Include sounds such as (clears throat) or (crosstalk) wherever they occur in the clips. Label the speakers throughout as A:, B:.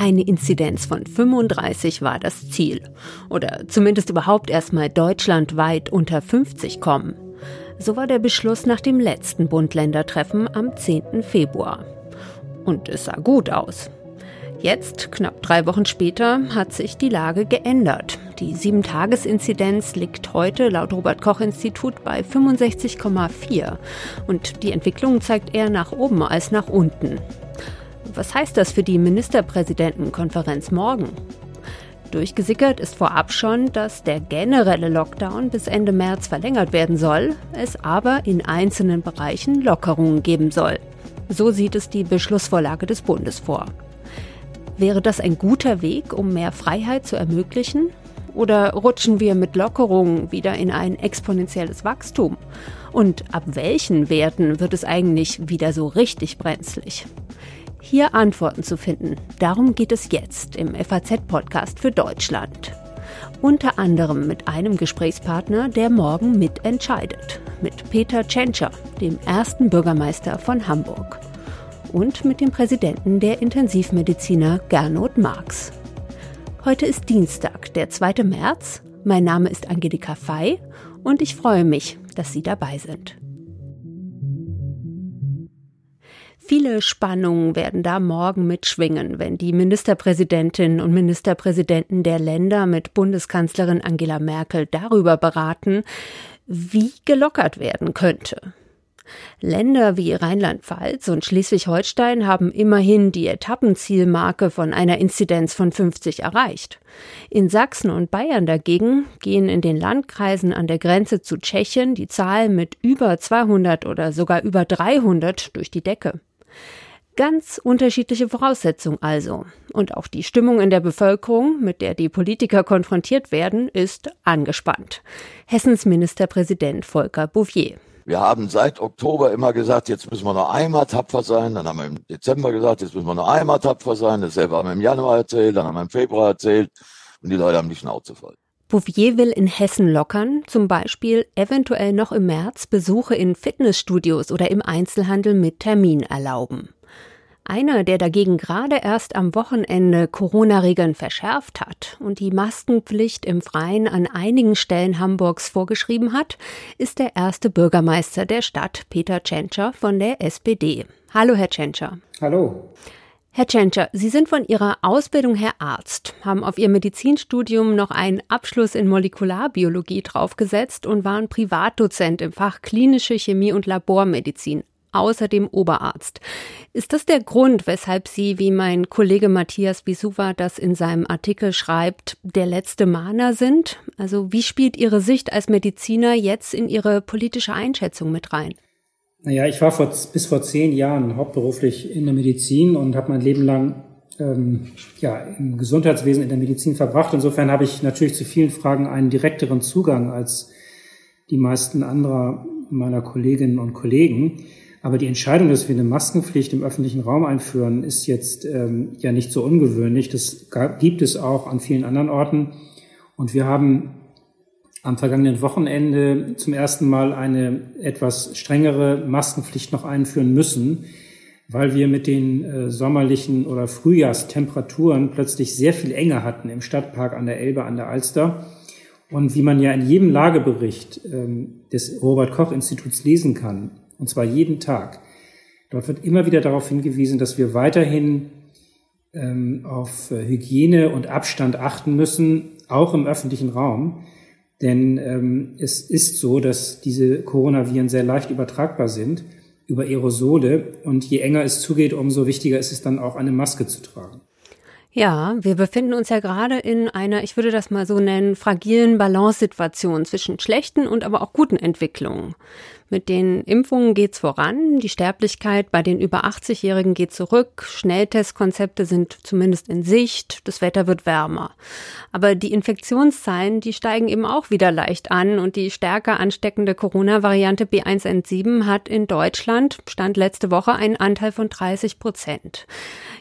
A: Eine Inzidenz von 35 war das Ziel. Oder zumindest überhaupt erstmal deutschlandweit unter 50 kommen. So war der Beschluss nach dem letzten Bund-Länder-Treffen am 10. Februar. Und es sah gut aus. Jetzt, knapp drei Wochen später, hat sich die Lage geändert. Die 7-Tages-Inzidenz liegt heute laut Robert-Koch-Institut bei 65,4 und die Entwicklung zeigt eher nach oben als nach unten. Was heißt das für die Ministerpräsidentenkonferenz morgen? Durchgesickert ist vorab schon, dass der generelle Lockdown bis Ende März verlängert werden soll, es aber in einzelnen Bereichen Lockerungen geben soll. So sieht es die Beschlussvorlage des Bundes vor. Wäre das ein guter Weg, um mehr Freiheit zu ermöglichen? Oder rutschen wir mit Lockerungen wieder in ein exponentielles Wachstum? Und ab welchen Werten wird es eigentlich wieder so richtig brenzlig? Hier Antworten zu finden, darum geht es jetzt im FAZ-Podcast für Deutschland. Unter anderem mit einem Gesprächspartner, der morgen mitentscheidet, mit Peter Tschentscher, dem ersten Bürgermeister von Hamburg und mit dem Präsidenten der Intensivmediziner Gernot Marx. Heute ist Dienstag, der 2. März. Mein Name ist Angelika Fey und ich freue mich, dass Sie dabei sind. Viele Spannungen werden da morgen mitschwingen, wenn die Ministerpräsidentinnen und Ministerpräsidenten der Länder mit Bundeskanzlerin Angela Merkel darüber beraten, wie gelockert werden könnte. Länder wie Rheinland-Pfalz und Schleswig-Holstein haben immerhin die Etappenzielmarke von einer Inzidenz von 50 erreicht. In Sachsen und Bayern dagegen gehen in den Landkreisen an der Grenze zu Tschechien die Zahlen mit über 200 oder sogar über 300 durch die Decke. Ganz unterschiedliche Voraussetzungen also. Und auch die Stimmung in der Bevölkerung, mit der die Politiker konfrontiert werden, ist angespannt. Hessens Ministerpräsident Volker Bouvier.
B: Wir haben seit Oktober immer gesagt, jetzt müssen wir noch einmal tapfer sein. Dann haben wir im Dezember gesagt, jetzt müssen wir noch einmal tapfer sein. Dasselbe haben wir im Januar erzählt, dann haben wir im Februar erzählt. Und die Leute haben die Schnauze voll.
A: Bouvier will in Hessen lockern, zum Beispiel eventuell noch im März Besuche in Fitnessstudios oder im Einzelhandel mit Termin erlauben. Einer, der dagegen gerade erst am Wochenende Corona-Regeln verschärft hat und die Maskenpflicht im Freien an einigen Stellen Hamburgs vorgeschrieben hat, ist der erste Bürgermeister der Stadt, Peter Tschentscher von der SPD. Hallo, Herr Tschentscher.
C: Hallo.
A: Herr Tschentscher, Sie sind von Ihrer Ausbildung her Arzt, haben auf Ihr Medizinstudium noch einen Abschluss in Molekularbiologie draufgesetzt und waren Privatdozent im Fach klinische Chemie und Labormedizin außerdem Oberarzt. Ist das der Grund, weshalb Sie, wie mein Kollege Matthias Bisuva das in seinem Artikel schreibt, der letzte Mahner sind? Also wie spielt Ihre Sicht als Mediziner jetzt in Ihre politische Einschätzung mit rein?
C: Naja, ich war vor, bis vor zehn Jahren hauptberuflich in der Medizin und habe mein Leben lang ähm, ja, im Gesundheitswesen in der Medizin verbracht. Insofern habe ich natürlich zu vielen Fragen einen direkteren Zugang als die meisten anderer meiner Kolleginnen und Kollegen. Aber die Entscheidung, dass wir eine Maskenpflicht im öffentlichen Raum einführen, ist jetzt ähm, ja nicht so ungewöhnlich. Das gibt es auch an vielen anderen Orten. Und wir haben am vergangenen Wochenende zum ersten Mal eine etwas strengere Maskenpflicht noch einführen müssen, weil wir mit den äh, sommerlichen oder Frühjahrstemperaturen plötzlich sehr viel enger hatten im Stadtpark an der Elbe, an der Alster. Und wie man ja in jedem Lagebericht ähm, des Robert Koch Instituts lesen kann, und zwar jeden Tag. Dort wird immer wieder darauf hingewiesen, dass wir weiterhin ähm, auf äh, Hygiene und Abstand achten müssen, auch im öffentlichen Raum. Denn ähm, es ist so, dass diese Coronaviren sehr leicht übertragbar sind über Aerosole. Und je enger es zugeht, umso wichtiger ist es dann auch, eine Maske zu tragen.
A: Ja, wir befinden uns ja gerade in einer, ich würde das mal so nennen, fragilen Balance-Situation zwischen schlechten und aber auch guten Entwicklungen. Mit den Impfungen geht's voran, die Sterblichkeit bei den über 80-Jährigen geht zurück, Schnelltestkonzepte sind zumindest in Sicht, das Wetter wird wärmer. Aber die Infektionszahlen, die steigen eben auch wieder leicht an und die stärker ansteckende Corona-Variante B117 hat in Deutschland, stand letzte Woche, einen Anteil von 30 Prozent.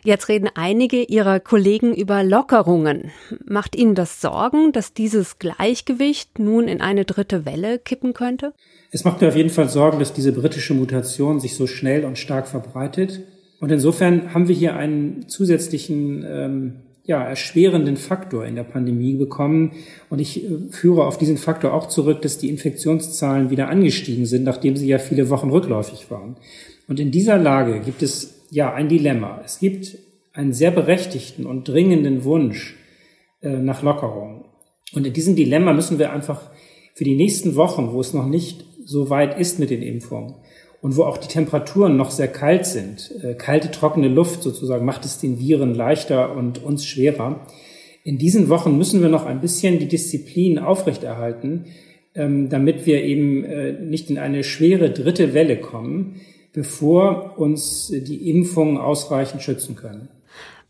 A: Jetzt reden einige ihrer Kollegen über Lockerungen. Macht Ihnen das Sorgen, dass dieses Gleichgewicht nun in eine dritte Welle kippen könnte?
C: Es macht mir auf jeden Fall Sorgen, dass diese britische Mutation sich so schnell und stark verbreitet. Und insofern haben wir hier einen zusätzlichen, ähm, ja, erschwerenden Faktor in der Pandemie bekommen. Und ich äh, führe auf diesen Faktor auch zurück, dass die Infektionszahlen wieder angestiegen sind, nachdem sie ja viele Wochen rückläufig waren. Und in dieser Lage gibt es ja ein Dilemma. Es gibt einen sehr berechtigten und dringenden Wunsch äh, nach Lockerung. Und in diesem Dilemma müssen wir einfach für die nächsten Wochen, wo es noch nicht so weit ist mit den Impfungen und wo auch die Temperaturen noch sehr kalt sind, äh, kalte, trockene Luft sozusagen macht es den Viren leichter und uns schwerer. In diesen Wochen müssen wir noch ein bisschen die Disziplin aufrechterhalten, ähm, damit wir eben äh, nicht in eine schwere dritte Welle kommen, bevor uns die Impfungen ausreichend schützen können.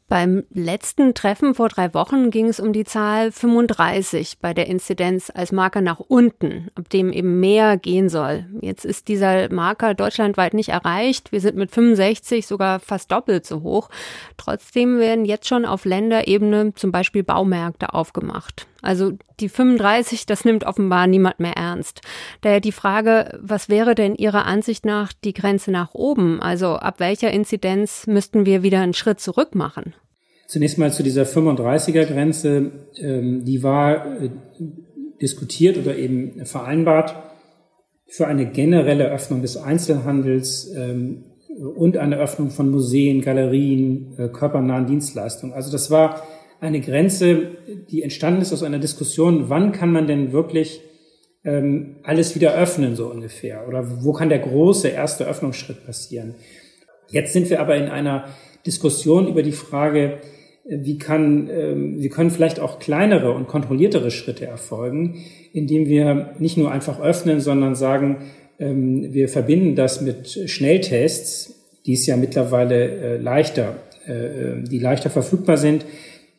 A: Beim letzten Treffen vor drei Wochen ging es um die Zahl 35 bei der Inzidenz als Marker nach unten, ab dem eben mehr gehen soll. Jetzt ist dieser Marker deutschlandweit nicht erreicht. Wir sind mit 65 sogar fast doppelt so hoch. Trotzdem werden jetzt schon auf Länderebene zum Beispiel Baumärkte aufgemacht. Also die 35, das nimmt offenbar niemand mehr ernst. Daher die Frage, was wäre denn Ihrer Ansicht nach die Grenze nach oben? Also ab welcher Inzidenz müssten wir wieder einen Schritt zurück machen?
C: Zunächst mal zu dieser 35er Grenze. Ähm, die war äh, diskutiert oder eben vereinbart für eine generelle Öffnung des Einzelhandels ähm, und eine Öffnung von Museen, Galerien, äh, körpernahen Dienstleistungen. Also das war eine Grenze, die entstanden ist aus einer Diskussion, wann kann man denn wirklich ähm, alles wieder öffnen, so ungefähr? Oder wo kann der große erste Öffnungsschritt passieren? Jetzt sind wir aber in einer Diskussion über die Frage, äh, wie kann, ähm, wie können vielleicht auch kleinere und kontrolliertere Schritte erfolgen, indem wir nicht nur einfach öffnen, sondern sagen, ähm, wir verbinden das mit Schnelltests, die es ja mittlerweile äh, leichter, äh, die leichter verfügbar sind,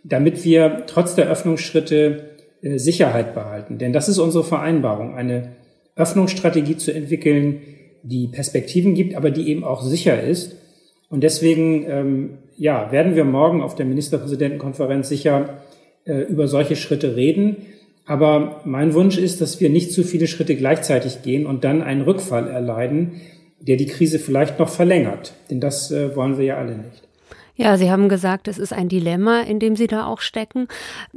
C: damit wir trotz der Öffnungsschritte äh, Sicherheit behalten. Denn das ist unsere Vereinbarung, eine Öffnungsstrategie zu entwickeln, die Perspektiven gibt, aber die eben auch sicher ist. Und deswegen ähm, ja, werden wir morgen auf der Ministerpräsidentenkonferenz sicher äh, über solche Schritte reden. Aber mein Wunsch ist, dass wir nicht zu viele Schritte gleichzeitig gehen und dann einen Rückfall erleiden, der die Krise vielleicht noch verlängert. Denn das äh, wollen wir ja alle nicht.
A: Ja, Sie haben gesagt, es ist ein Dilemma, in dem Sie da auch stecken.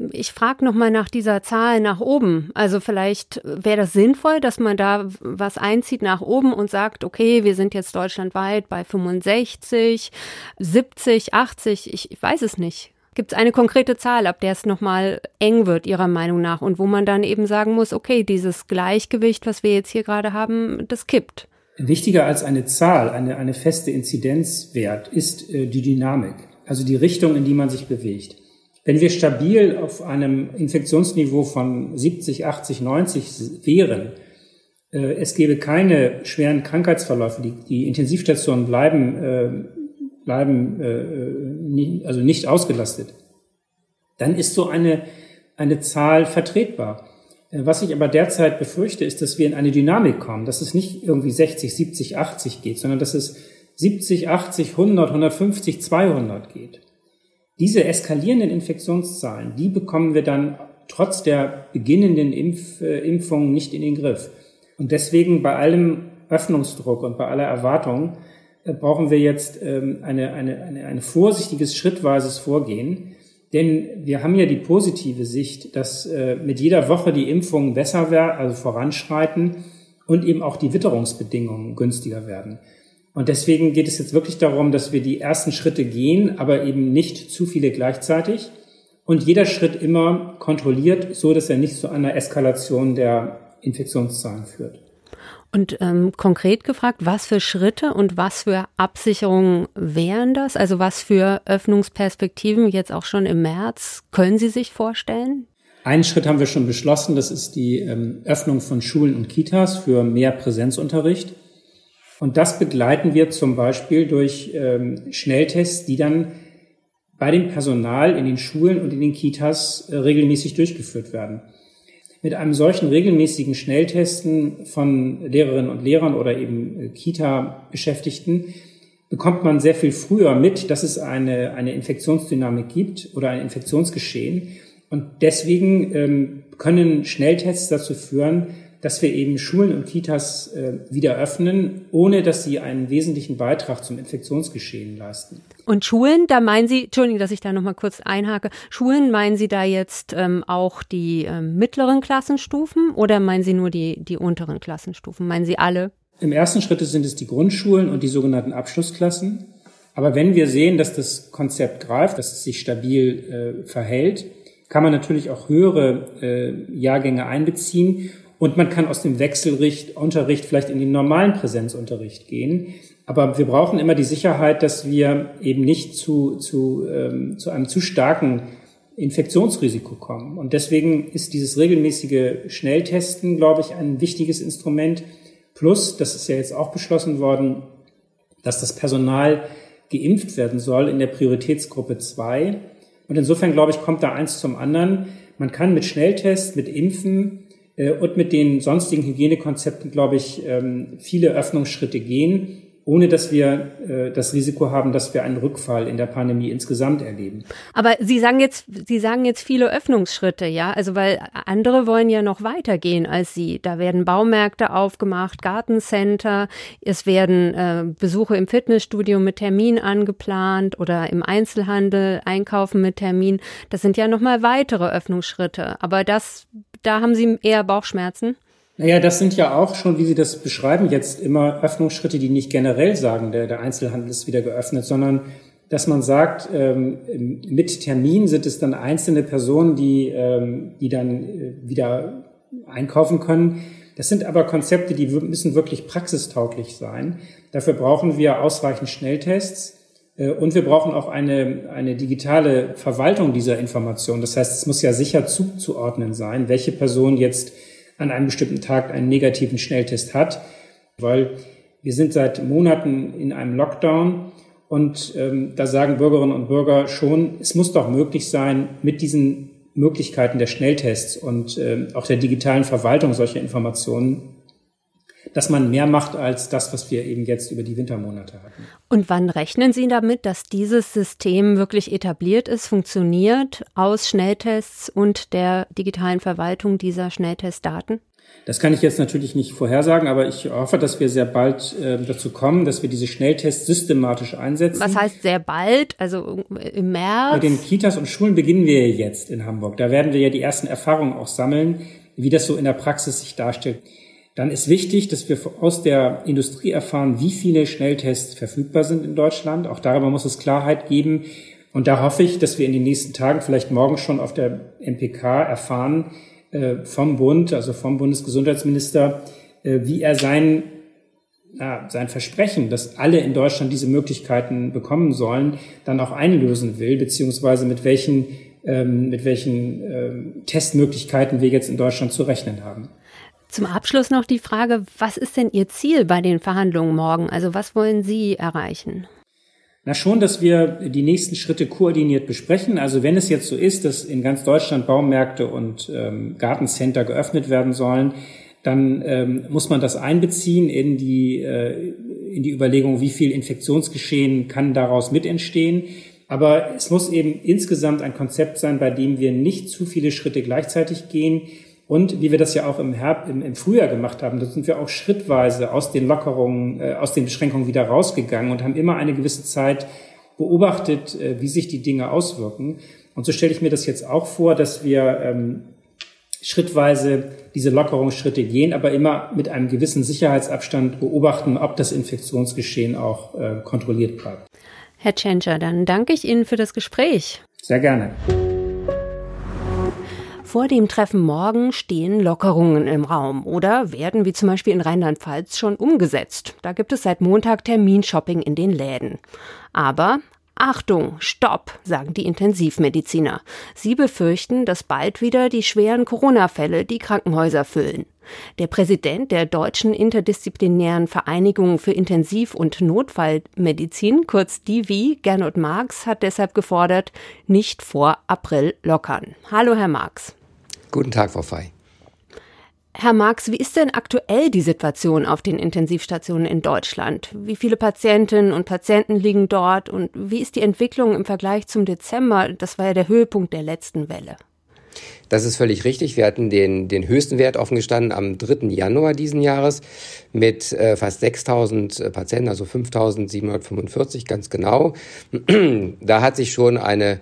A: Ich frage noch mal nach dieser Zahl nach oben. Also vielleicht wäre das sinnvoll, dass man da was einzieht nach oben und sagt, okay, wir sind jetzt deutschlandweit bei 65, 70, 80, ich, ich weiß es nicht. Gibt es eine konkrete Zahl, ab der es nochmal eng wird, Ihrer Meinung nach, und wo man dann eben sagen muss, okay, dieses Gleichgewicht, was wir jetzt hier gerade haben, das kippt?
C: Wichtiger als eine Zahl, eine, eine feste Inzidenzwert ist äh, die Dynamik, also die Richtung, in die man sich bewegt. Wenn wir stabil auf einem Infektionsniveau von 70, 80, 90 wären, äh, es gäbe keine schweren Krankheitsverläufe, die, die Intensivstationen bleiben, äh, bleiben äh, nie, also nicht ausgelastet, dann ist so eine, eine Zahl vertretbar. Was ich aber derzeit befürchte, ist, dass wir in eine Dynamik kommen, dass es nicht irgendwie 60, 70, 80 geht, sondern dass es 70, 80, 100, 150, 200 geht. Diese eskalierenden Infektionszahlen, die bekommen wir dann trotz der beginnenden Impf, äh, Impfungen nicht in den Griff. Und deswegen bei allem Öffnungsdruck und bei aller Erwartung äh, brauchen wir jetzt ähm, eine, eine, eine, ein vorsichtiges, schrittweises Vorgehen, denn wir haben ja die positive Sicht, dass äh, mit jeder Woche die Impfungen besser werden, also voranschreiten und eben auch die Witterungsbedingungen günstiger werden. Und deswegen geht es jetzt wirklich darum, dass wir die ersten Schritte gehen, aber eben nicht zu viele gleichzeitig und jeder Schritt immer kontrolliert, so dass er nicht zu einer Eskalation der Infektionszahlen führt.
A: Und ähm, konkret gefragt, was für Schritte und was für Absicherungen wären das? Also was für Öffnungsperspektiven jetzt auch schon im März können Sie sich vorstellen?
C: Einen Schritt haben wir schon beschlossen, das ist die ähm, Öffnung von Schulen und Kitas für mehr Präsenzunterricht. Und das begleiten wir zum Beispiel durch ähm, Schnelltests, die dann bei dem Personal in den Schulen und in den Kitas äh, regelmäßig durchgeführt werden. Mit einem solchen regelmäßigen Schnelltesten von Lehrerinnen und Lehrern oder eben äh, Kita-Beschäftigten bekommt man sehr viel früher mit, dass es eine, eine Infektionsdynamik gibt oder ein Infektionsgeschehen. Und deswegen ähm, können Schnelltests dazu führen, dass wir eben Schulen und Kitas äh, wieder öffnen, ohne dass sie einen wesentlichen Beitrag zum Infektionsgeschehen leisten.
A: Und Schulen, da meinen Sie, Entschuldigung, dass ich da nochmal kurz einhake, Schulen meinen Sie da jetzt ähm, auch die ähm, mittleren Klassenstufen oder meinen Sie nur die, die unteren Klassenstufen? Meinen Sie alle?
C: Im ersten Schritt sind es die Grundschulen und die sogenannten Abschlussklassen. Aber wenn wir sehen, dass das Konzept greift, dass es sich stabil äh, verhält, kann man natürlich auch höhere äh, Jahrgänge einbeziehen und man kann aus dem Wechselunterricht vielleicht in den normalen Präsenzunterricht gehen. Aber wir brauchen immer die Sicherheit, dass wir eben nicht zu, zu, ähm, zu einem zu starken Infektionsrisiko kommen. Und deswegen ist dieses regelmäßige Schnelltesten, glaube ich, ein wichtiges Instrument. Plus, das ist ja jetzt auch beschlossen worden, dass das Personal geimpft werden soll in der Prioritätsgruppe 2. Und insofern, glaube ich, kommt da eins zum anderen. Man kann mit Schnelltests, mit Impfen und mit den sonstigen Hygienekonzepten, glaube ich, ähm, viele Öffnungsschritte gehen ohne dass wir äh, das Risiko haben, dass wir einen Rückfall in der Pandemie insgesamt erleben.
A: Aber Sie sagen jetzt, Sie sagen jetzt viele Öffnungsschritte, ja, also weil andere wollen ja noch weitergehen als Sie. Da werden Baumärkte aufgemacht, Gartencenter, es werden äh, Besuche im Fitnessstudio mit Termin angeplant oder im Einzelhandel einkaufen mit Termin. Das sind ja noch mal weitere Öffnungsschritte. Aber das, da haben Sie eher Bauchschmerzen.
C: Naja, das sind ja auch schon, wie Sie das beschreiben, jetzt immer Öffnungsschritte, die nicht generell sagen, der, der Einzelhandel ist wieder geöffnet, sondern dass man sagt, ähm, mit Termin sind es dann einzelne Personen, die, ähm, die dann äh, wieder einkaufen können. Das sind aber Konzepte, die müssen wirklich praxistauglich sein. Dafür brauchen wir ausreichend Schnelltests. Äh, und wir brauchen auch eine, eine digitale Verwaltung dieser Information. Das heißt, es muss ja sicher zuzuordnen sein, welche Person jetzt an einem bestimmten Tag einen negativen Schnelltest hat, weil wir sind seit Monaten in einem Lockdown und ähm, da sagen Bürgerinnen und Bürger schon, es muss doch möglich sein, mit diesen Möglichkeiten der Schnelltests und äh, auch der digitalen Verwaltung solcher Informationen dass man mehr macht als das, was wir eben jetzt über die Wintermonate hatten.
A: Und wann rechnen Sie damit, dass dieses System wirklich etabliert ist, funktioniert aus Schnelltests und der digitalen Verwaltung dieser Schnelltestdaten?
C: Das kann ich jetzt natürlich nicht vorhersagen, aber ich hoffe, dass wir sehr bald äh, dazu kommen, dass wir diese Schnelltests systematisch einsetzen.
A: Was heißt sehr bald? Also im März?
C: Bei den Kitas und Schulen beginnen wir jetzt in Hamburg. Da werden wir ja die ersten Erfahrungen auch sammeln, wie das so in der Praxis sich darstellt. Dann ist wichtig, dass wir aus der Industrie erfahren, wie viele Schnelltests verfügbar sind in Deutschland. Auch darüber muss es Klarheit geben. Und da hoffe ich, dass wir in den nächsten Tagen, vielleicht morgen schon auf der MPK erfahren äh, vom Bund, also vom Bundesgesundheitsminister, äh, wie er sein, ja, sein Versprechen, dass alle in Deutschland diese Möglichkeiten bekommen sollen, dann auch einlösen will, beziehungsweise mit welchen, ähm, mit welchen ähm, Testmöglichkeiten wir jetzt in Deutschland zu rechnen haben.
A: Zum Abschluss noch die Frage, was ist denn Ihr Ziel bei den Verhandlungen morgen? Also was wollen Sie erreichen?
C: Na schon, dass wir die nächsten Schritte koordiniert besprechen. Also wenn es jetzt so ist, dass in ganz Deutschland Baumärkte und ähm, Gartencenter geöffnet werden sollen, dann ähm, muss man das einbeziehen in die, äh, in die Überlegung, wie viel Infektionsgeschehen kann daraus mit entstehen. Aber es muss eben insgesamt ein Konzept sein, bei dem wir nicht zu viele Schritte gleichzeitig gehen, und wie wir das ja auch im, Herbst, im, im Frühjahr gemacht haben, da sind wir auch schrittweise aus den Lockerungen, äh, aus den Beschränkungen wieder rausgegangen und haben immer eine gewisse Zeit beobachtet, äh, wie sich die Dinge auswirken. Und so stelle ich mir das jetzt auch vor, dass wir ähm, schrittweise diese Lockerungsschritte gehen, aber immer mit einem gewissen Sicherheitsabstand beobachten, ob das Infektionsgeschehen auch äh, kontrolliert bleibt.
A: Herr Tschentscher, dann danke ich Ihnen für das Gespräch.
C: Sehr gerne.
A: Vor dem Treffen morgen stehen Lockerungen im Raum oder werden wie zum Beispiel in Rheinland-Pfalz schon umgesetzt. Da gibt es seit Montag Terminshopping in den Läden. Aber Achtung, Stopp, sagen die Intensivmediziner. Sie befürchten, dass bald wieder die schweren Corona-Fälle die Krankenhäuser füllen. Der Präsident der Deutschen Interdisziplinären Vereinigung für Intensiv- und Notfallmedizin, kurz DIVI, Gernot Marx, hat deshalb gefordert, nicht vor April lockern. Hallo, Herr Marx.
D: Guten Tag, Frau Fey.
A: Herr Marx, wie ist denn aktuell die Situation auf den Intensivstationen in Deutschland? Wie viele Patientinnen und Patienten liegen dort und wie ist die Entwicklung im Vergleich zum Dezember? Das war ja der Höhepunkt der letzten Welle.
D: Das ist völlig richtig. Wir hatten den, den höchsten Wert offen gestanden am 3. Januar diesen Jahres mit äh, fast 6000 äh, Patienten, also 5745 ganz genau. (clears throat) da hat sich schon eine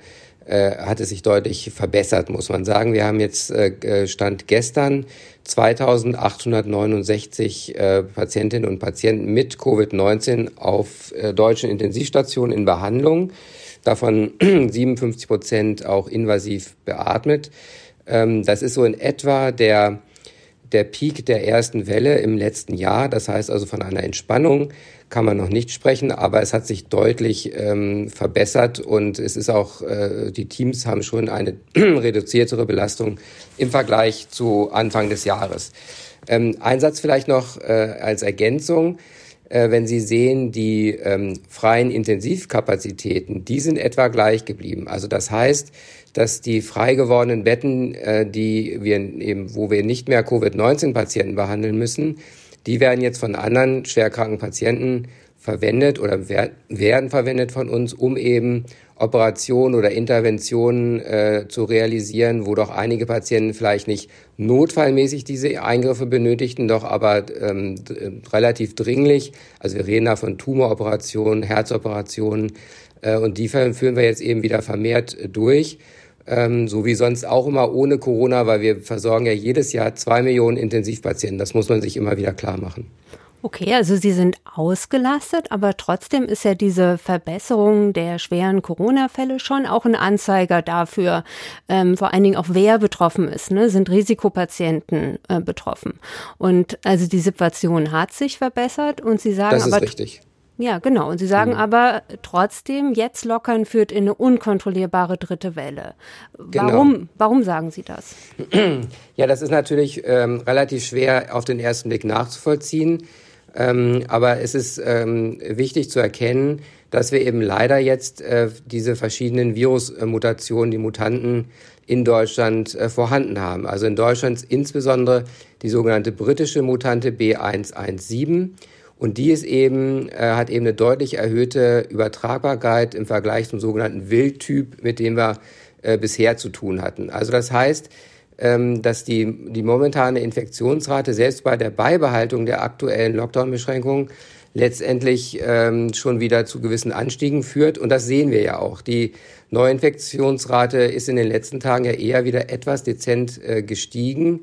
D: äh, hat es sich deutlich verbessert, muss man sagen. Wir haben jetzt äh, Stand gestern 2869 äh, Patientinnen und Patienten mit Covid-19 auf äh, deutschen Intensivstationen in Behandlung, davon (clears throat) 57 Prozent auch invasiv beatmet. Ähm, das ist so in etwa der der Peak der ersten Welle im letzten Jahr. Das heißt also von einer Entspannung kann man noch nicht sprechen, aber es hat sich deutlich ähm, verbessert und es ist auch, äh, die Teams haben schon eine (clears throat) reduziertere Belastung im Vergleich zu Anfang des Jahres. Ähm, ein Satz vielleicht noch äh, als Ergänzung. Äh, wenn Sie sehen, die ähm, freien Intensivkapazitäten, die sind etwa gleich geblieben. Also das heißt, dass die frei gewordenen Betten, äh, die wir eben, wo wir nicht mehr Covid-19-Patienten behandeln müssen, die werden jetzt von anderen schwerkranken Patienten verwendet oder werden verwendet von uns, um eben Operationen oder Interventionen äh, zu realisieren, wo doch einige Patienten vielleicht nicht notfallmäßig diese Eingriffe benötigten, doch aber ähm, relativ dringlich. Also wir reden da von Tumoroperationen, Herzoperationen äh, und die führen wir jetzt eben wieder vermehrt durch ähm, so wie sonst auch immer ohne Corona, weil wir versorgen ja jedes Jahr zwei Millionen Intensivpatienten. Das muss man sich immer wieder klar machen.
A: Okay, also Sie sind ausgelastet, aber trotzdem ist ja diese Verbesserung der schweren Corona-Fälle schon auch ein Anzeiger dafür, ähm, vor allen Dingen auch wer betroffen ist. Ne? Sind Risikopatienten äh, betroffen? Und also die Situation hat sich verbessert und Sie sagen
D: das ist
A: aber
D: richtig.
A: Ja, genau. Und Sie sagen mhm. aber trotzdem, jetzt lockern führt in eine unkontrollierbare dritte Welle. Warum, genau. warum sagen Sie das? (clears throat)
D: Ja, das ist natürlich ähm, relativ schwer auf den ersten Blick nachzuvollziehen. Ähm, aber es ist ähm, wichtig zu erkennen, dass wir eben leider jetzt äh, diese verschiedenen Virusmutationen, die Mutanten in Deutschland äh, vorhanden haben. Also in Deutschland insbesondere die sogenannte britische Mutante B117 und die ist eben, äh, hat eben eine deutlich erhöhte Übertragbarkeit im Vergleich zum sogenannten Wildtyp, mit dem wir äh, bisher zu tun hatten. Also das heißt, ähm, dass die, die momentane Infektionsrate selbst bei der Beibehaltung der aktuellen Lockdown-Beschränkungen letztendlich ähm, schon wieder zu gewissen Anstiegen führt. Und das sehen wir ja auch. Die Neuinfektionsrate ist in den letzten Tagen ja eher wieder etwas dezent äh, gestiegen.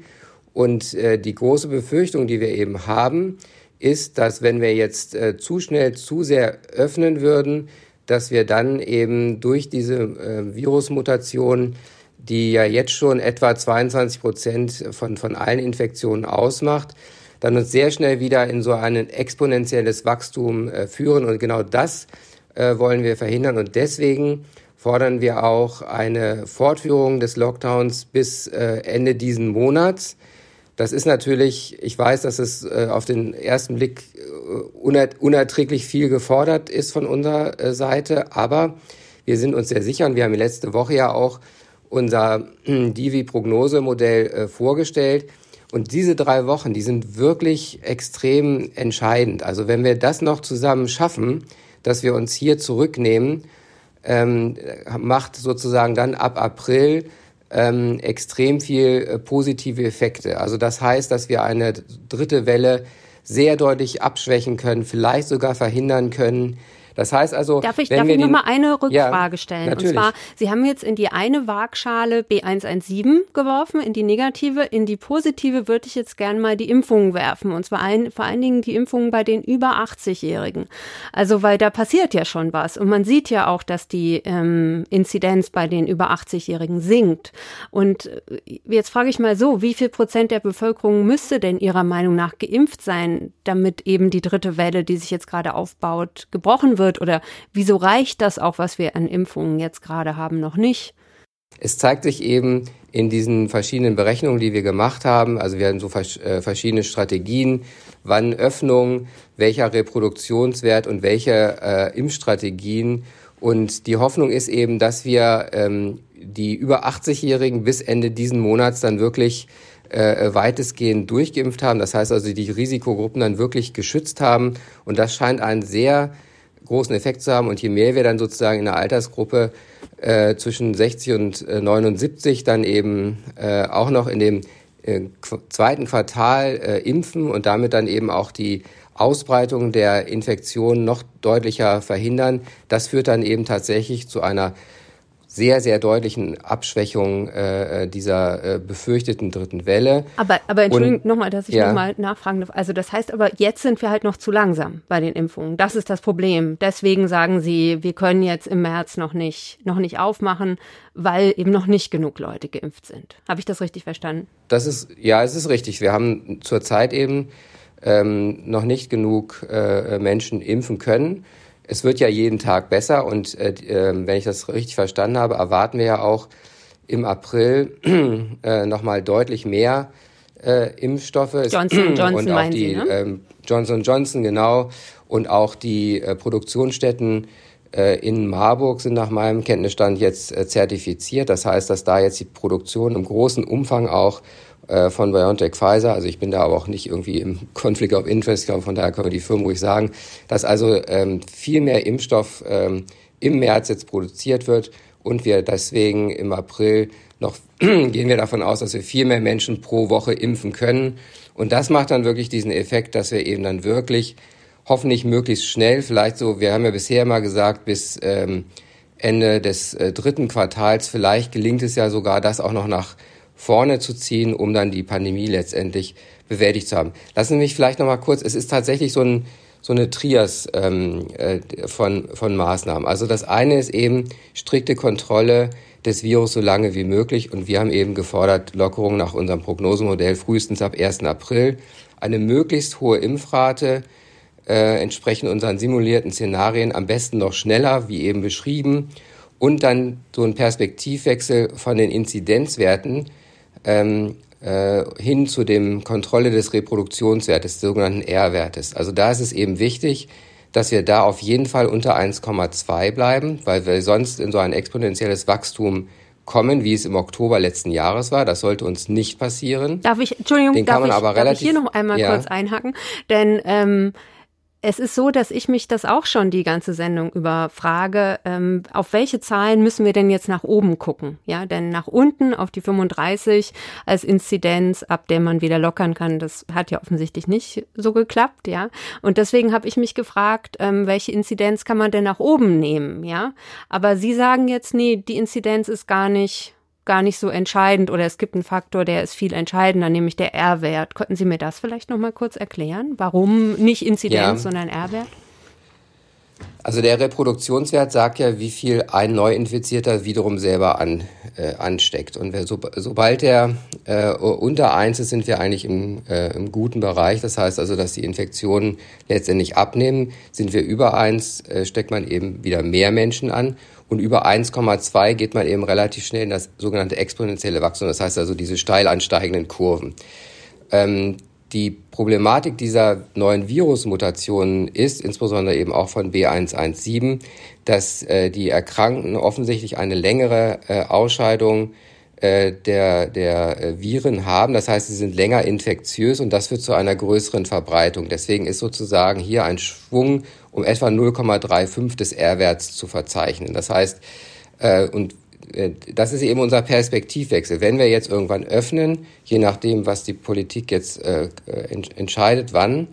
D: Und äh, die große Befürchtung, die wir eben haben, ist, dass wenn wir jetzt äh, zu schnell, zu sehr öffnen würden, dass wir dann eben durch diese äh, Virusmutation, die ja jetzt schon etwa 22 Prozent von, von allen Infektionen ausmacht, dann uns sehr schnell wieder in so ein exponentielles Wachstum äh, führen. Und genau das äh, wollen wir verhindern. Und deswegen fordern wir auch eine Fortführung des Lockdowns bis äh, Ende diesen Monats das ist natürlich, ich weiß, dass es äh, auf den ersten Blick äh, unerträglich viel gefordert ist von unserer äh, Seite, aber wir sind uns sehr sicher und wir haben letzte Woche ja auch unser Divi-Prognosemodell äh, vorgestellt. Und diese drei Wochen, die sind wirklich extrem entscheidend. Also wenn wir das noch zusammen schaffen, dass wir uns hier zurücknehmen, ähm, macht sozusagen dann ab April ähm, extrem viel äh, positive Effekte. Also das heißt, dass wir eine dritte Welle sehr deutlich abschwächen können, vielleicht sogar verhindern können. Das heißt also,
A: darf ich, darf ich noch mal eine Rückfrage ja, stellen? Natürlich. Und zwar, Sie haben jetzt in die eine Waagschale B117 geworfen, in die negative, in die positive würde ich jetzt gerne mal die Impfungen werfen. Und zwar ein, vor allen Dingen die Impfungen bei den über 80-Jährigen. Also, weil da passiert ja schon was. Und man sieht ja auch, dass die ähm, Inzidenz bei den über 80-Jährigen sinkt. Und äh, jetzt frage ich mal so, wie viel Prozent der Bevölkerung müsste denn Ihrer Meinung nach geimpft sein, damit eben die dritte Welle, die sich jetzt gerade aufbaut, gebrochen wird? Wird? Oder wieso reicht das auch, was wir an Impfungen jetzt gerade haben, noch nicht?
D: Es zeigt sich eben in diesen verschiedenen Berechnungen, die wir gemacht haben. Also wir haben so äh, verschiedene Strategien, wann Öffnung, welcher Reproduktionswert und welche äh, Impfstrategien. Und die Hoffnung ist eben, dass wir ähm, die über 80-Jährigen bis Ende diesen Monats dann wirklich äh, weitestgehend durchgeimpft haben. Das heißt also, die Risikogruppen dann wirklich geschützt haben. Und das scheint ein sehr großen Effekt zu haben. Und je mehr wir dann sozusagen in der Altersgruppe äh, zwischen 60 und äh, 79 dann eben äh, auch noch in dem äh, zweiten Quartal äh, impfen und damit dann eben auch die Ausbreitung der Infektion noch deutlicher verhindern. Das führt dann eben tatsächlich zu einer sehr, sehr deutlichen Abschwächung äh, äh, dieser äh, befürchteten dritten Welle.
A: Aber, aber Entschuldigung nochmal, dass ich ja. nochmal nachfragen darf. Also das heißt aber, jetzt sind wir halt noch zu langsam bei den Impfungen. Das ist das Problem. Deswegen sagen Sie, wir können jetzt im März noch nicht, noch nicht aufmachen, weil eben noch nicht genug Leute geimpft sind. Habe ich das richtig verstanden?
D: Das ist, ja, es ist richtig. Wir haben zurzeit eben ähm, noch nicht genug äh, Menschen impfen können es wird ja jeden Tag besser und äh, äh, wenn ich das richtig verstanden habe, erwarten wir ja auch im April (clears throat) äh, nochmal deutlich mehr äh, Impfstoffe.
A: Johnson (clears throat) Johnson und auch die Sie, ne?
D: ähm, Johnson Johnson genau und auch die äh, Produktionsstätten äh, in Marburg sind nach meinem Kenntnisstand jetzt äh, zertifiziert. Das heißt, dass da jetzt die Produktion im großen Umfang auch von BioNTech Pfizer. Also ich bin da aber auch nicht irgendwie im (laughs) Conflict of Interest. Glaube, von daher können wir die Firmen ruhig sagen, dass also ähm, viel mehr Impfstoff ähm, im März jetzt produziert wird und wir deswegen im April noch (clears throat) gehen wir davon aus, dass wir viel mehr Menschen pro Woche impfen können. Und das macht dann wirklich diesen Effekt, dass wir eben dann wirklich hoffentlich möglichst schnell, vielleicht so, wir haben ja bisher mal gesagt, bis ähm, Ende des äh, dritten Quartals, vielleicht gelingt es ja sogar, das auch noch nach vorne zu ziehen, um dann die Pandemie letztendlich bewältigt zu haben. Lassen Sie mich vielleicht noch mal kurz, es ist tatsächlich so, ein, so eine Trias ähm, äh, von, von Maßnahmen. Also das eine ist eben strikte Kontrolle des Virus so lange wie möglich und wir haben eben gefordert, Lockerung nach unserem Prognosemodell frühestens ab 1. April, eine möglichst hohe Impfrate, äh, entsprechend unseren simulierten Szenarien, am besten noch schneller, wie eben beschrieben, und dann so ein Perspektivwechsel von den Inzidenzwerten, ähm, äh, hin zu dem Kontrolle des Reproduktionswertes, des sogenannten R-Wertes. Also da ist es eben wichtig, dass wir da auf jeden Fall unter 1,2 bleiben, weil wir sonst in so ein exponentielles Wachstum kommen, wie es im Oktober letzten Jahres war. Das sollte uns nicht passieren.
A: Darf ich, Entschuldigung, Den darf, ich, darf ich hier noch einmal ja. kurz einhaken? Denn ähm, es ist so, dass ich mich das auch schon die ganze Sendung über frage, ähm, auf welche Zahlen müssen wir denn jetzt nach oben gucken? Ja, denn nach unten auf die 35 als Inzidenz, ab der man wieder lockern kann, das hat ja offensichtlich nicht so geklappt, ja. Und deswegen habe ich mich gefragt, ähm, welche Inzidenz kann man denn nach oben nehmen, ja? Aber Sie sagen jetzt, nee, die Inzidenz ist gar nicht gar nicht so entscheidend oder es gibt einen Faktor, der ist viel entscheidender, nämlich der R-Wert. Könnten Sie mir das vielleicht noch mal kurz erklären? Warum nicht Inzidenz, ja. sondern R-Wert?
D: Also der Reproduktionswert sagt ja, wie viel ein Neuinfizierter wiederum selber an, äh, ansteckt. Und wer, so, sobald er äh, unter eins ist, sind wir eigentlich im, äh, im guten Bereich. Das heißt also, dass die Infektionen letztendlich abnehmen. Sind wir über eins, äh, steckt man eben wieder mehr Menschen an. Und über 1,2 geht man eben relativ schnell in das sogenannte exponentielle Wachstum. Das heißt also diese steil ansteigenden Kurven. Ähm, die Problematik dieser neuen Virusmutationen ist, insbesondere eben auch von B117, dass äh, die Erkrankten offensichtlich eine längere äh, Ausscheidung äh, der, der äh, Viren haben. Das heißt, sie sind länger infektiös und das führt zu einer größeren Verbreitung. Deswegen ist sozusagen hier ein Schwung um etwa 0,35 des R-Werts zu verzeichnen. Das heißt, äh, und das ist eben unser Perspektivwechsel. Wenn wir jetzt irgendwann öffnen, je nachdem, was die Politik jetzt äh, entscheidet, wann,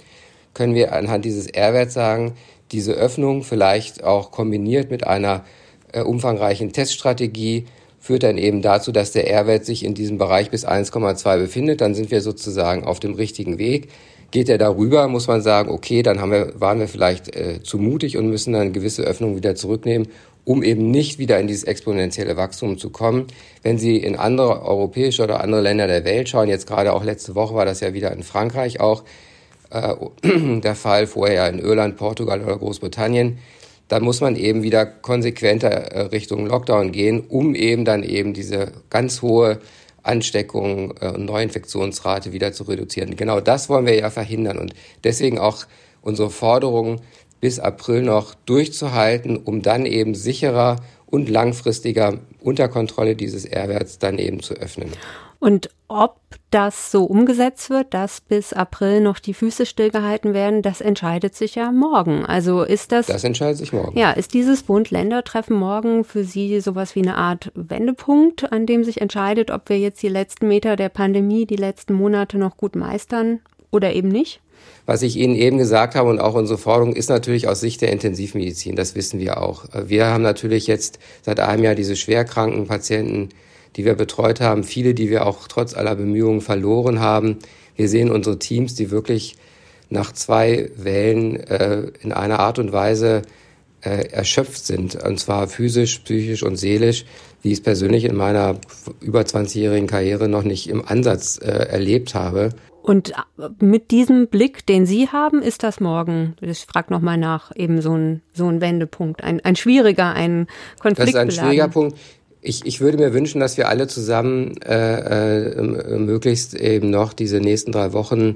D: können wir anhand dieses R-Werts sagen, diese Öffnung vielleicht auch kombiniert mit einer äh, umfangreichen Teststrategie führt dann eben dazu, dass der R-Wert sich in diesem Bereich bis 1,2 befindet. Dann sind wir sozusagen auf dem richtigen Weg. Geht er darüber, muss man sagen, okay, dann haben wir, waren wir vielleicht äh, zu mutig und müssen dann gewisse Öffnungen wieder zurücknehmen, um eben nicht wieder in dieses exponentielle Wachstum zu kommen. Wenn Sie in andere europäische oder andere Länder der Welt schauen, jetzt gerade auch letzte Woche war das ja wieder in Frankreich auch äh, (clears throat) der Fall, vorher in Irland, Portugal oder Großbritannien, dann muss man eben wieder konsequenter äh, Richtung Lockdown gehen, um eben dann eben diese ganz hohe Ansteckung äh, und Neuinfektionsrate wieder zu reduzieren. Genau das wollen wir ja verhindern und deswegen auch unsere Forderung bis April noch durchzuhalten, um dann eben sicherer und langfristiger unter Kontrolle dieses R-Werts dann eben zu öffnen.
A: Und ob das so umgesetzt wird, dass bis April noch die Füße stillgehalten werden, das entscheidet sich ja morgen. Also ist das.
D: Das entscheidet sich morgen.
A: Ja, ist dieses Bund-Länder-Treffen morgen für Sie sowas wie eine Art Wendepunkt, an dem sich entscheidet, ob wir jetzt die letzten Meter der Pandemie, die letzten Monate noch gut meistern oder eben nicht?
D: Was ich Ihnen eben gesagt habe und auch unsere Forderung ist natürlich aus Sicht der Intensivmedizin, das wissen wir auch. Wir haben natürlich jetzt seit einem Jahr diese schwerkranken Patienten die wir betreut haben, viele, die wir auch trotz aller Bemühungen verloren haben. Wir sehen unsere Teams, die wirklich nach zwei Wellen äh, in einer Art und Weise äh, erschöpft sind, und zwar physisch, psychisch und seelisch, wie ich es persönlich in meiner über 20-jährigen Karriere noch nicht im Ansatz äh, erlebt habe.
A: Und äh, mit diesem Blick, den Sie haben, ist das morgen, ich frage nochmal nach, eben so ein, so ein Wendepunkt, ein, ein schwieriger, ein Konflikt. Das
D: ist ein schwieriger Punkt ich, ich würde mir wünschen, dass wir alle zusammen äh, äh, möglichst eben noch diese nächsten drei Wochen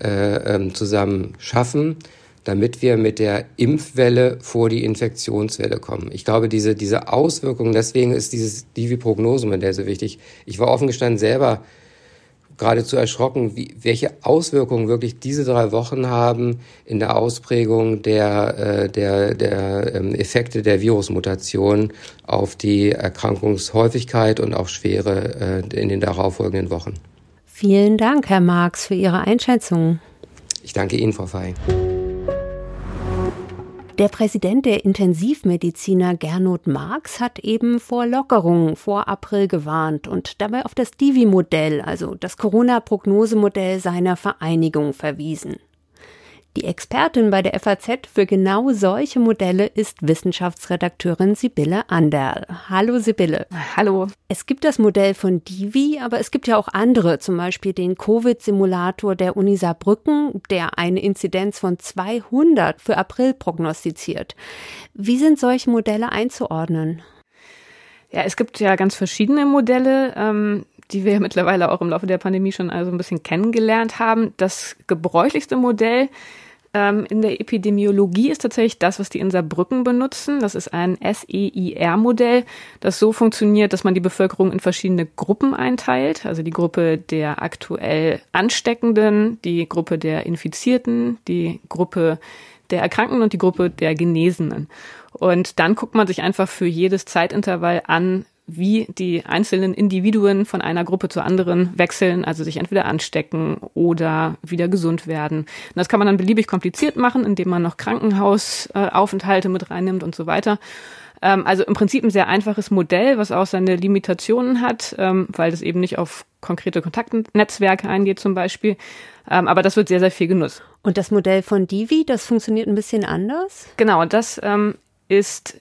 D: äh, ähm, zusammen schaffen, damit wir mit der Impfwelle vor die Infektionswelle kommen. Ich glaube, diese, diese Auswirkungen, deswegen ist dieses Divi-Prognosemodell so wichtig. Ich war offen gestanden selber geradezu erschrocken, wie, welche Auswirkungen wirklich diese drei Wochen haben in der Ausprägung der, äh, der, der ähm, Effekte der Virusmutation auf die Erkrankungshäufigkeit und auch Schwere äh, in den darauffolgenden Wochen.
A: Vielen Dank, Herr Marx, für Ihre Einschätzung.
D: Ich danke Ihnen, Frau Fey.
A: Der Präsident der Intensivmediziner Gernot Marx hat eben vor Lockerungen vor April gewarnt und dabei auf das Divi-Modell, also das Corona-Prognosemodell seiner Vereinigung verwiesen. Die Expertin bei der FAZ für genau solche Modelle ist Wissenschaftsredakteurin Sibylle Anderl. Hallo Sibylle.
E: Hallo.
A: Es gibt das Modell von Divi, aber es gibt ja auch andere, zum Beispiel den Covid-Simulator der Uni Saarbrücken, der eine Inzidenz von 200 für April prognostiziert. Wie sind solche Modelle einzuordnen?
E: Ja, es gibt ja ganz verschiedene Modelle. Ähm die wir mittlerweile auch im Laufe der Pandemie schon also ein bisschen kennengelernt haben. Das gebräuchlichste Modell ähm, in der Epidemiologie ist tatsächlich das, was die in Saarbrücken benutzen. Das ist ein SEIR-Modell, das so funktioniert, dass man die Bevölkerung in verschiedene Gruppen einteilt. Also die Gruppe der aktuell Ansteckenden, die Gruppe der Infizierten, die Gruppe der Erkrankten und die Gruppe der Genesenen. Und dann guckt man sich einfach für jedes Zeitintervall an, wie die einzelnen Individuen von einer Gruppe zur anderen wechseln, also sich entweder anstecken oder wieder gesund werden. Und das kann man dann beliebig kompliziert machen, indem man noch Krankenhausaufenthalte mit reinnimmt und so weiter. Ähm, also im Prinzip ein sehr einfaches Modell, was auch seine Limitationen hat, ähm, weil das eben nicht auf konkrete Kontaktnetzwerke eingeht zum Beispiel. Ähm, aber das wird sehr, sehr viel genutzt.
A: Und das Modell von Divi, das funktioniert ein bisschen anders?
E: Genau, das ist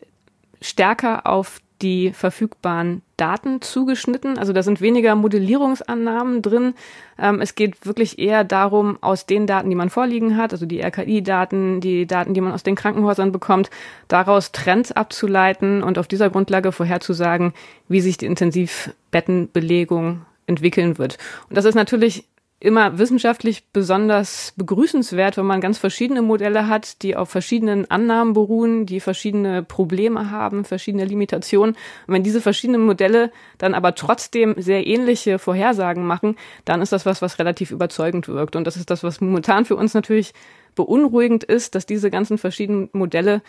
E: stärker auf die verfügbaren Daten zugeschnitten. Also da sind weniger Modellierungsannahmen drin. Ähm, es geht wirklich eher darum, aus den Daten, die man vorliegen hat, also die RKI-Daten, die Daten, die man aus den Krankenhäusern bekommt, daraus Trends abzuleiten und auf dieser Grundlage vorherzusagen, wie sich die Intensivbettenbelegung entwickeln wird. Und das ist natürlich immer wissenschaftlich besonders begrüßenswert, wenn man ganz verschiedene Modelle hat, die auf verschiedenen Annahmen beruhen, die verschiedene Probleme haben, verschiedene Limitationen. Und wenn diese verschiedenen Modelle dann aber trotzdem sehr ähnliche Vorhersagen machen, dann ist das was, was relativ überzeugend wirkt. Und das ist das, was momentan für uns natürlich beunruhigend ist, dass diese ganzen verschiedenen Modelle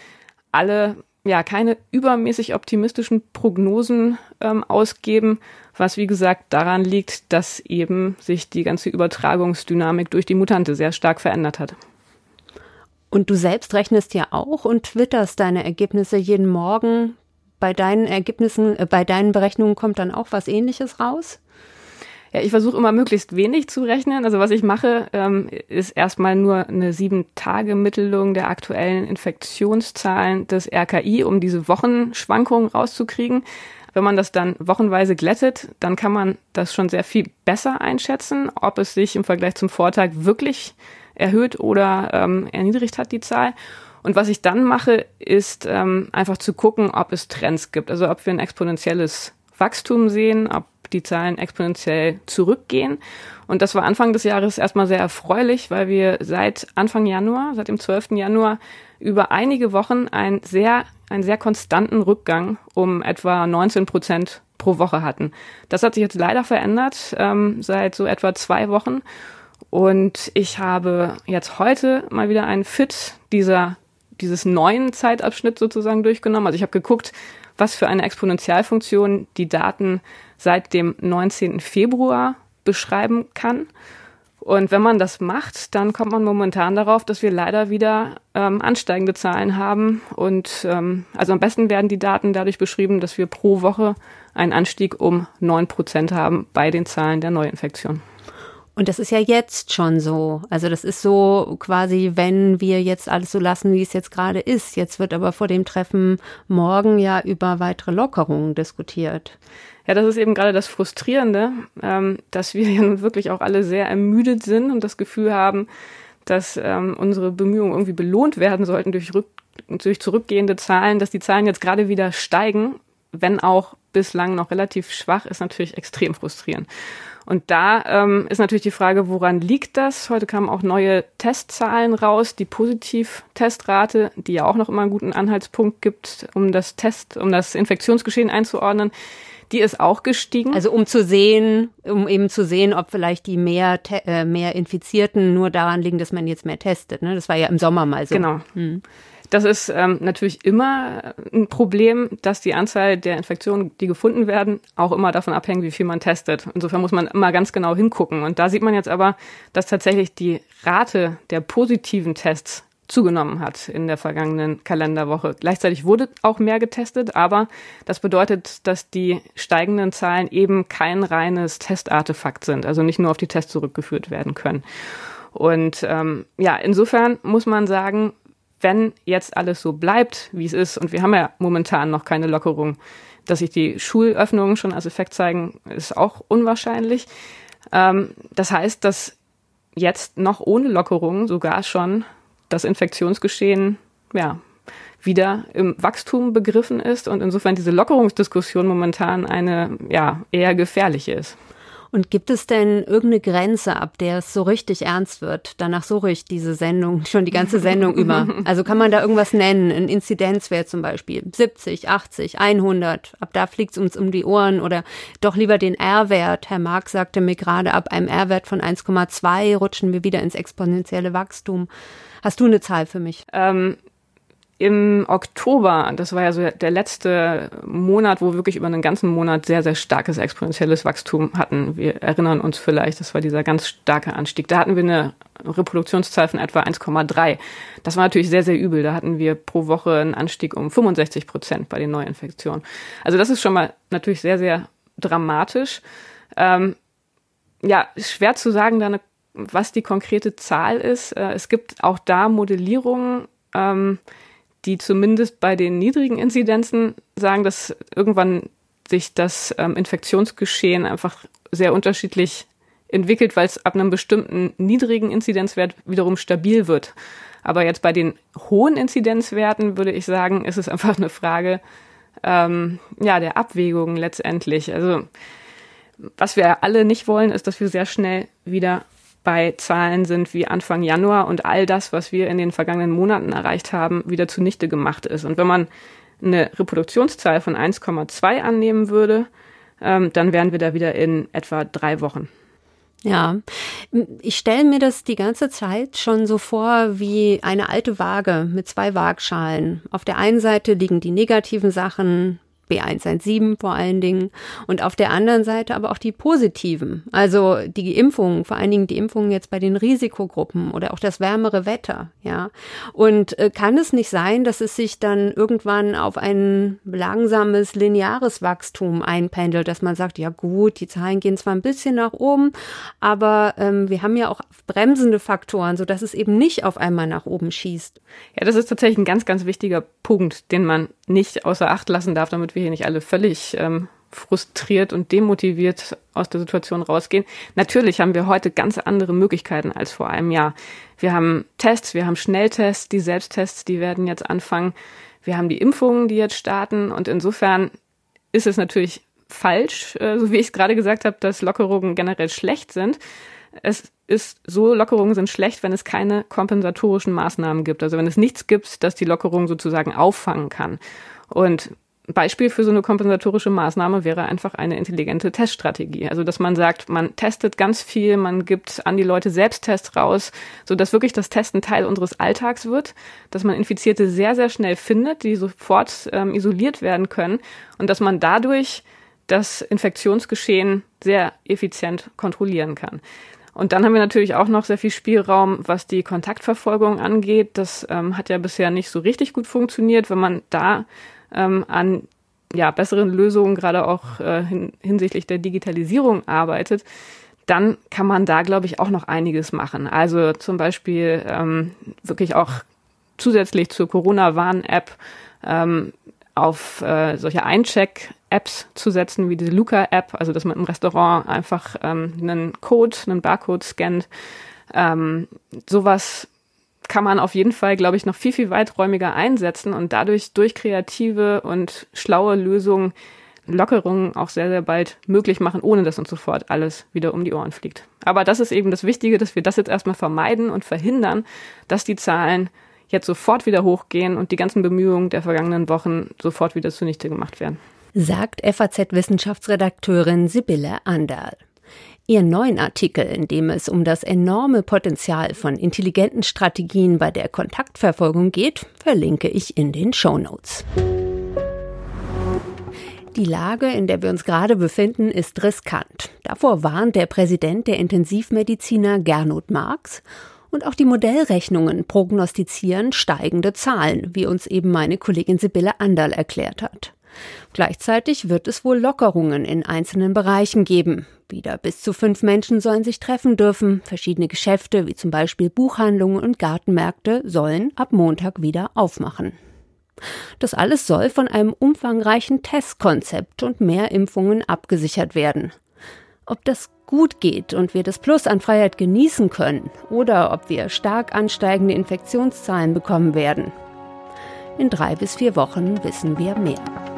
E: alle ja keine übermäßig optimistischen Prognosen ähm, ausgeben, was wie gesagt daran liegt, dass eben sich die ganze Übertragungsdynamik durch die Mutante sehr stark verändert hat.
A: Und du selbst rechnest ja auch und twitterst deine Ergebnisse jeden Morgen. Bei deinen Ergebnissen, äh, bei deinen Berechnungen kommt dann auch was ähnliches raus?
E: Ja, ich versuche immer möglichst wenig zu rechnen. Also was ich mache, ähm, ist erstmal nur eine Sieben-Tage-Mittelung der aktuellen Infektionszahlen des RKI, um diese Wochenschwankungen rauszukriegen. Wenn man das dann wochenweise glättet, dann kann man das schon sehr viel besser einschätzen, ob es sich im Vergleich zum Vortag wirklich erhöht oder ähm, erniedrigt hat, die Zahl. Und was ich dann mache, ist ähm, einfach zu gucken, ob es Trends gibt. Also ob wir ein exponentielles Wachstum sehen, ob die Zahlen exponentiell zurückgehen. Und das war Anfang des Jahres erstmal sehr erfreulich, weil wir seit Anfang Januar, seit dem 12. Januar, über einige Wochen ein sehr einen sehr konstanten Rückgang um etwa 19 Prozent pro Woche hatten. Das hat sich jetzt leider verändert ähm, seit so etwa zwei Wochen. Und ich habe jetzt heute mal wieder einen Fit dieser, dieses neuen Zeitabschnitt sozusagen durchgenommen. Also ich habe geguckt, was für eine Exponentialfunktion die Daten seit dem 19. Februar beschreiben kann. Und wenn man das macht, dann kommt man momentan darauf, dass wir leider wieder ähm, ansteigende Zahlen haben. Und ähm, also am besten werden die Daten dadurch beschrieben, dass wir pro Woche einen Anstieg um neun Prozent haben bei den Zahlen der Neuinfektion.
A: Und das ist ja jetzt schon so. Also das ist so quasi, wenn wir jetzt alles so lassen, wie es jetzt gerade ist. Jetzt wird aber vor dem Treffen morgen ja über weitere Lockerungen diskutiert.
E: Ja, das ist eben gerade das Frustrierende, ähm, dass wir ja nun wirklich auch alle sehr ermüdet sind und das Gefühl haben, dass ähm, unsere Bemühungen irgendwie belohnt werden sollten durch, rück, durch zurückgehende Zahlen, dass die Zahlen jetzt gerade wieder steigen, wenn auch bislang noch relativ schwach, ist natürlich extrem frustrierend. Und da ähm, ist natürlich die Frage, woran liegt das? Heute kamen auch neue Testzahlen raus, die Positiv-Testrate, die ja auch noch immer einen guten Anhaltspunkt gibt, um das Test, um das Infektionsgeschehen einzuordnen. Die ist auch gestiegen.
A: Also um zu sehen, um eben zu sehen, ob vielleicht die mehr, äh, mehr Infizierten nur daran liegen, dass man jetzt mehr testet. Ne? Das war ja im Sommer mal so.
E: Genau. Hm. Das ist ähm, natürlich immer ein Problem, dass die Anzahl der Infektionen, die gefunden werden, auch immer davon abhängt, wie viel man testet. Insofern muss man immer ganz genau hingucken. Und da sieht man jetzt aber, dass tatsächlich die Rate der positiven Tests zugenommen hat in der vergangenen Kalenderwoche. Gleichzeitig wurde auch mehr getestet, aber das bedeutet, dass die steigenden Zahlen eben kein reines Testartefakt sind, also nicht nur auf die Tests zurückgeführt werden können. Und ähm, ja, insofern muss man sagen, wenn jetzt alles so bleibt, wie es ist, und wir haben ja momentan noch keine Lockerung, dass sich die Schulöffnungen schon als Effekt zeigen, ist auch unwahrscheinlich. Ähm, das heißt, dass jetzt noch ohne Lockerung sogar schon das Infektionsgeschehen ja, wieder im Wachstum begriffen ist und insofern diese Lockerungsdiskussion momentan eine ja, eher gefährliche ist.
A: Und gibt es denn irgendeine Grenze, ab der es so richtig ernst wird? Danach suche ich diese Sendung (laughs) schon die ganze Sendung über. (laughs) Also kann man da irgendwas nennen? Ein Inzidenzwert zum Beispiel 70, 80, 100. Ab da fliegt es uns um die Ohren oder doch lieber den R-Wert. Herr Marx sagte mir gerade, ab einem R-Wert von 1,2 rutschen wir wieder ins exponentielle Wachstum. Hast du eine Zahl für mich?
E: Ähm, im Oktober, das war ja so der letzte Monat, wo wir wirklich über einen ganzen Monat sehr, sehr starkes exponentielles Wachstum hatten. Wir erinnern uns vielleicht, das war dieser ganz starke Anstieg. Da hatten wir eine Reproduktionszahl von etwa 1,3. Das war natürlich sehr, sehr übel. Da hatten wir pro Woche einen Anstieg um 65 Prozent bei den Neuinfektionen. Also das ist schon mal natürlich sehr, sehr dramatisch. Ähm, ja, schwer zu sagen, da was die konkrete Zahl ist. Äh, es gibt auch da Modellierungen, ähm, die zumindest bei den niedrigen Inzidenzen sagen, dass irgendwann sich das ähm, Infektionsgeschehen einfach sehr unterschiedlich entwickelt, weil es ab einem bestimmten niedrigen Inzidenzwert wiederum stabil wird. Aber jetzt bei den hohen Inzidenzwerten würde ich sagen, ist es einfach eine Frage ähm, ja, der Abwägung letztendlich. Also was wir alle nicht wollen, ist, dass wir sehr schnell wieder bei Zahlen sind wie Anfang Januar und all das, was wir in den vergangenen Monaten erreicht haben, wieder zunichte gemacht ist. Und wenn man eine Reproduktionszahl von 1,2 annehmen würde, ähm, dann wären wir da wieder in etwa drei Wochen.
A: Ja, ich stelle mir das die ganze Zeit schon so vor wie eine alte Waage mit zwei Waagschalen. Auf der einen Seite liegen die negativen Sachen, B117 vor allen Dingen und auf der anderen Seite aber auch die positiven, also die Impfungen, vor allen Dingen die Impfungen jetzt bei den Risikogruppen oder auch das wärmere Wetter, ja. Und äh, kann es nicht sein, dass es sich dann irgendwann auf ein langsames lineares Wachstum einpendelt, dass man sagt, ja gut, die Zahlen gehen zwar ein bisschen nach oben, aber ähm, wir haben ja auch bremsende Faktoren, so dass es eben nicht auf einmal nach oben schießt.
E: Ja, das ist tatsächlich ein ganz, ganz wichtiger Punkt, den man nicht außer Acht lassen darf, damit wir hier nicht alle völlig ähm, frustriert und demotiviert aus der Situation rausgehen. Natürlich haben wir heute ganz andere Möglichkeiten als vor einem Jahr. Wir haben Tests, wir haben Schnelltests, die Selbsttests, die werden jetzt anfangen. Wir haben die Impfungen, die jetzt starten. Und insofern ist es natürlich falsch, äh, so wie ich es gerade gesagt habe, dass Lockerungen generell schlecht sind. Es ist so, Lockerungen sind schlecht, wenn es keine kompensatorischen Maßnahmen gibt. Also wenn es nichts gibt, das die Lockerung sozusagen auffangen kann. Und Beispiel für so eine kompensatorische Maßnahme wäre einfach eine intelligente Teststrategie. Also, dass man sagt, man testet ganz viel, man gibt an die Leute Selbsttests raus, so dass wirklich das Testen Teil unseres Alltags wird, dass man Infizierte sehr, sehr schnell findet, die sofort ähm, isoliert werden können und dass man dadurch das Infektionsgeschehen sehr effizient kontrollieren kann. Und dann haben wir natürlich auch noch sehr viel Spielraum, was die Kontaktverfolgung angeht. Das ähm, hat ja bisher nicht so richtig gut funktioniert. Wenn man da ähm, an ja, besseren Lösungen, gerade auch äh, hin, hinsichtlich der Digitalisierung arbeitet, dann kann man da, glaube ich, auch noch einiges machen. Also zum Beispiel ähm, wirklich auch zusätzlich zur Corona-Warn-App ähm, auf äh, solche Eincheck-Apps zu setzen, wie diese Luca-App, also dass man im Restaurant einfach ähm, einen Code, einen Barcode scannt. Ähm, sowas kann man auf jeden Fall, glaube ich, noch viel, viel weiträumiger einsetzen und dadurch durch kreative und schlaue Lösungen Lockerungen auch sehr, sehr bald möglich machen, ohne dass uns sofort alles wieder um die Ohren fliegt. Aber das ist eben das Wichtige, dass wir das jetzt erstmal vermeiden und verhindern, dass die Zahlen jetzt sofort wieder hochgehen und die ganzen Bemühungen der vergangenen Wochen sofort wieder zunichte gemacht werden.
A: Sagt FAZ-Wissenschaftsredakteurin Sibylle Anderl. Ihren neuen Artikel, in dem es um das enorme Potenzial von intelligenten Strategien bei der Kontaktverfolgung geht, verlinke ich in den Show Notes. Die Lage, in der wir uns gerade befinden, ist riskant. Davor warnt der Präsident der Intensivmediziner Gernot Marx und auch die Modellrechnungen prognostizieren steigende Zahlen, wie uns eben meine Kollegin Sibylle Anderl erklärt hat. Gleichzeitig wird es wohl Lockerungen in einzelnen Bereichen geben. Wieder bis zu fünf Menschen sollen sich treffen dürfen. Verschiedene Geschäfte, wie zum Beispiel Buchhandlungen und Gartenmärkte, sollen ab Montag wieder aufmachen. Das alles soll von einem umfangreichen Testkonzept und mehr Impfungen abgesichert werden. Ob das gut geht und wir das Plus an Freiheit genießen können oder ob wir stark ansteigende Infektionszahlen bekommen werden. In drei bis vier Wochen wissen wir mehr.